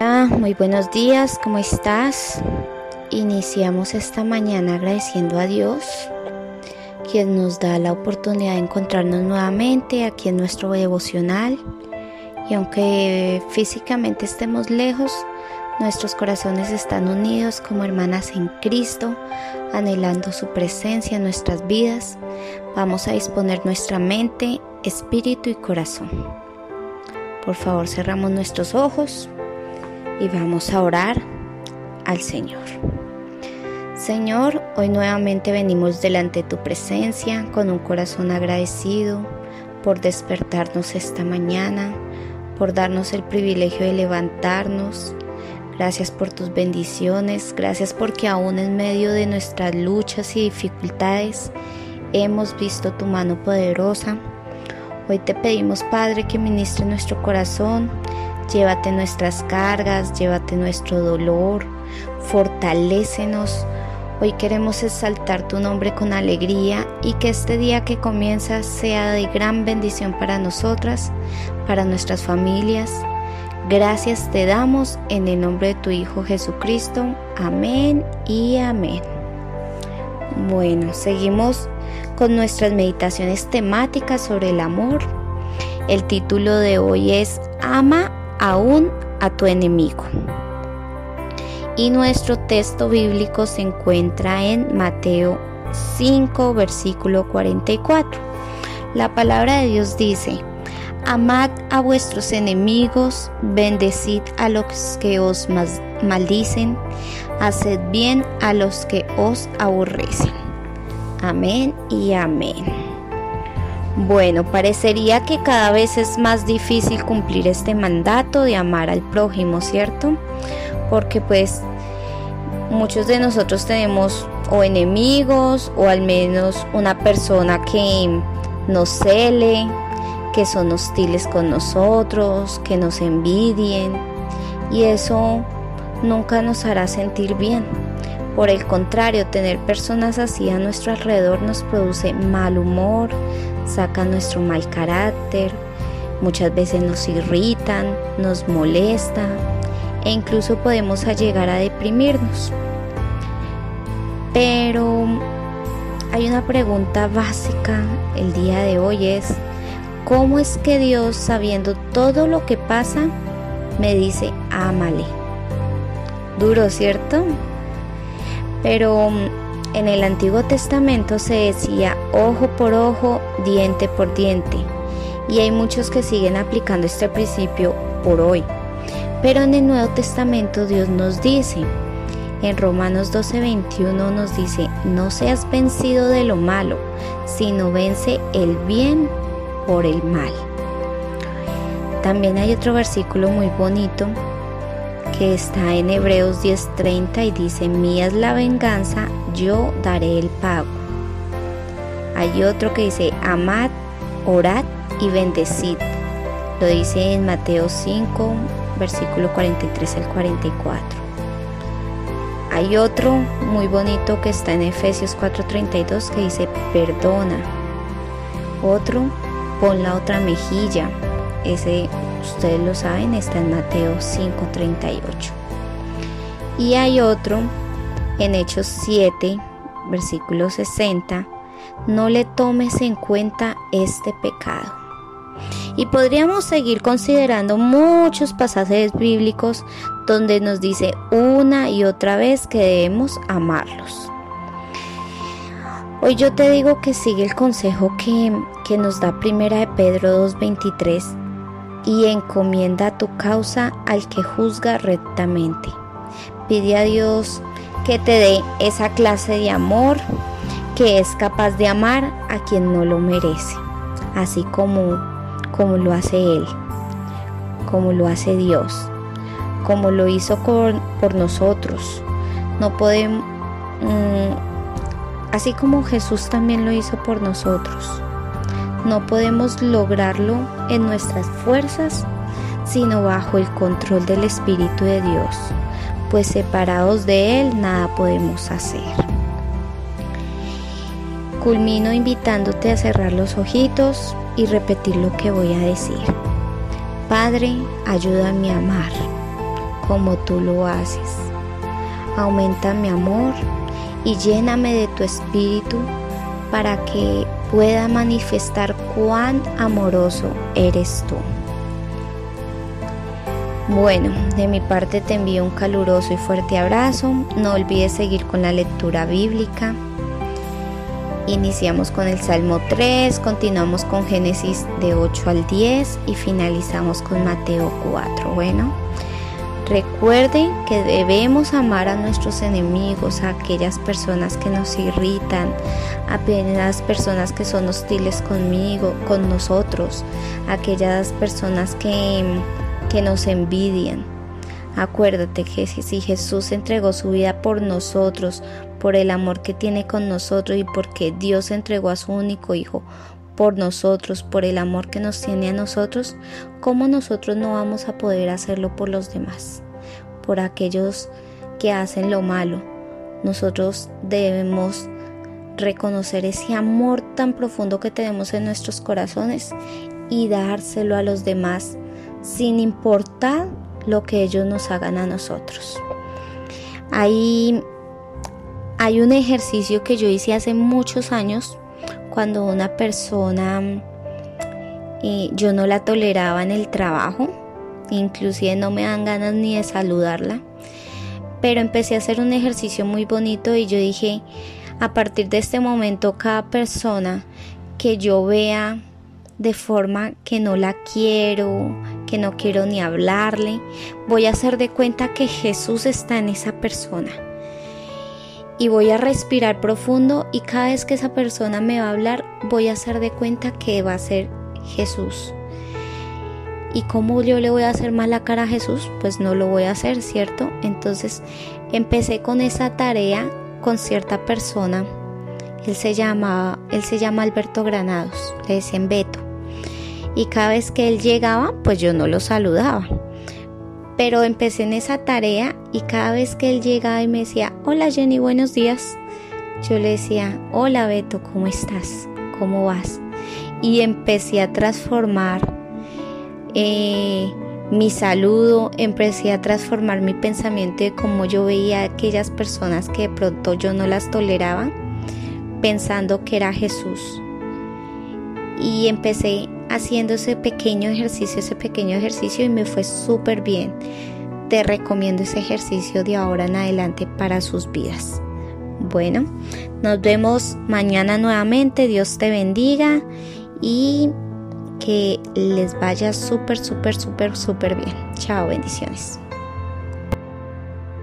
Muy buenos días, ¿cómo estás? Iniciamos esta mañana agradeciendo a Dios, quien nos da la oportunidad de encontrarnos nuevamente aquí en nuestro devocional. Y aunque físicamente estemos lejos, nuestros corazones están unidos como hermanas en Cristo, anhelando su presencia en nuestras vidas. Vamos a disponer nuestra mente, espíritu y corazón. Por favor, cerramos nuestros ojos y vamos a orar al Señor. Señor, hoy nuevamente venimos delante de tu presencia con un corazón agradecido por despertarnos esta mañana, por darnos el privilegio de levantarnos. Gracias por tus bendiciones, gracias porque aún en medio de nuestras luchas y dificultades hemos visto tu mano poderosa. Hoy te pedimos, Padre, que ministre nuestro corazón, llévate nuestras cargas, llévate nuestro dolor, fortalécenos. Hoy queremos exaltar tu nombre con alegría y que este día que comienza sea de gran bendición para nosotras, para nuestras familias. Gracias te damos en el nombre de tu Hijo Jesucristo. Amén y amén. Bueno, seguimos con nuestras meditaciones temáticas sobre el amor. El título de hoy es Ama aún a tu enemigo. Y nuestro texto bíblico se encuentra en Mateo 5, versículo 44. La palabra de Dios dice, Amad a vuestros enemigos, bendecid a los que os maldicen, haced bien a los que os aborrecen. Amén y amén. Bueno, parecería que cada vez es más difícil cumplir este mandato de amar al prójimo, ¿cierto? Porque pues muchos de nosotros tenemos o enemigos o al menos una persona que nos cele, que son hostiles con nosotros, que nos envidien y eso nunca nos hará sentir bien. Por el contrario, tener personas así a nuestro alrededor nos produce mal humor, saca nuestro mal carácter, muchas veces nos irritan, nos molesta e incluso podemos llegar a deprimirnos. Pero hay una pregunta básica el día de hoy es, ¿cómo es que Dios, sabiendo todo lo que pasa, me dice, ámale? Duro, ¿cierto? Pero en el Antiguo Testamento se decía ojo por ojo, diente por diente. Y hay muchos que siguen aplicando este principio por hoy. Pero en el Nuevo Testamento Dios nos dice, en Romanos 12:21 nos dice, no seas vencido de lo malo, sino vence el bien por el mal. También hay otro versículo muy bonito que está en Hebreos 10:30 y dice, mía es la venganza, yo daré el pago. Hay otro que dice, amad, orad y bendecid. Lo dice en Mateo 5, versículo 43 al 44. Hay otro muy bonito que está en Efesios 4:32 que dice, perdona. Otro, pon la otra mejilla. Ese ustedes lo saben, está en Mateo 5:38. Y hay otro en Hechos 7, versículo 60, no le tomes en cuenta este pecado. Y podríamos seguir considerando muchos pasajes bíblicos donde nos dice una y otra vez que debemos amarlos. Hoy yo te digo que sigue el consejo que, que nos da Primera de Pedro 2.23 y encomienda tu causa al que juzga rectamente. Pide a Dios que te dé esa clase de amor que es capaz de amar a quien no lo merece, así como, como lo hace Él, como lo hace Dios, como lo hizo por nosotros. No podemos, mm, así como Jesús también lo hizo por nosotros. No podemos lograrlo en nuestras fuerzas, sino bajo el control del Espíritu de Dios, pues separados de Él nada podemos hacer. Culmino invitándote a cerrar los ojitos y repetir lo que voy a decir. Padre, ayúdame a amar como tú lo haces. Aumenta mi amor y lléname de tu espíritu para que pueda manifestar cuán amoroso eres tú. Bueno, de mi parte te envío un caluroso y fuerte abrazo. No olvides seguir con la lectura bíblica. Iniciamos con el Salmo 3, continuamos con Génesis de 8 al 10 y finalizamos con Mateo 4. Bueno, recuerden que debemos amar a nuestros enemigos, a aquellas personas que nos irritan, a aquellas personas que son hostiles conmigo, con nosotros, a aquellas personas que, que nos envidian. Acuérdate que si Jesús entregó su vida por nosotros, por el amor que tiene con nosotros y porque Dios entregó a su único Hijo por nosotros, por el amor que nos tiene a nosotros, ¿cómo nosotros no vamos a poder hacerlo por los demás? Por aquellos que hacen lo malo. Nosotros debemos reconocer ese amor tan profundo que tenemos en nuestros corazones y dárselo a los demás sin importar lo que ellos nos hagan a nosotros. Hay, hay un ejercicio que yo hice hace muchos años cuando una persona eh, yo no la toleraba en el trabajo, inclusive no me dan ganas ni de saludarla, pero empecé a hacer un ejercicio muy bonito y yo dije, a partir de este momento cada persona que yo vea de forma que no la quiero, que no quiero ni hablarle, voy a hacer de cuenta que Jesús está en esa persona. Y voy a respirar profundo y cada vez que esa persona me va a hablar, voy a hacer de cuenta que va a ser Jesús. ¿Y cómo yo le voy a hacer mal la cara a Jesús? Pues no lo voy a hacer, ¿cierto? Entonces empecé con esa tarea con cierta persona. Él se llama, él se llama Alberto Granados, le decían Beto y cada vez que él llegaba, pues yo no lo saludaba. Pero empecé en esa tarea y cada vez que él llegaba y me decía, hola Jenny, buenos días, yo le decía, hola Beto, ¿cómo estás? ¿Cómo vas? Y empecé a transformar eh, mi saludo, empecé a transformar mi pensamiento de cómo yo veía a aquellas personas que de pronto yo no las toleraba, pensando que era Jesús. Y empecé haciendo ese pequeño ejercicio, ese pequeño ejercicio y me fue súper bien. Te recomiendo ese ejercicio de ahora en adelante para sus vidas. Bueno, nos vemos mañana nuevamente. Dios te bendiga y que les vaya súper, súper, súper, súper bien. Chao, bendiciones.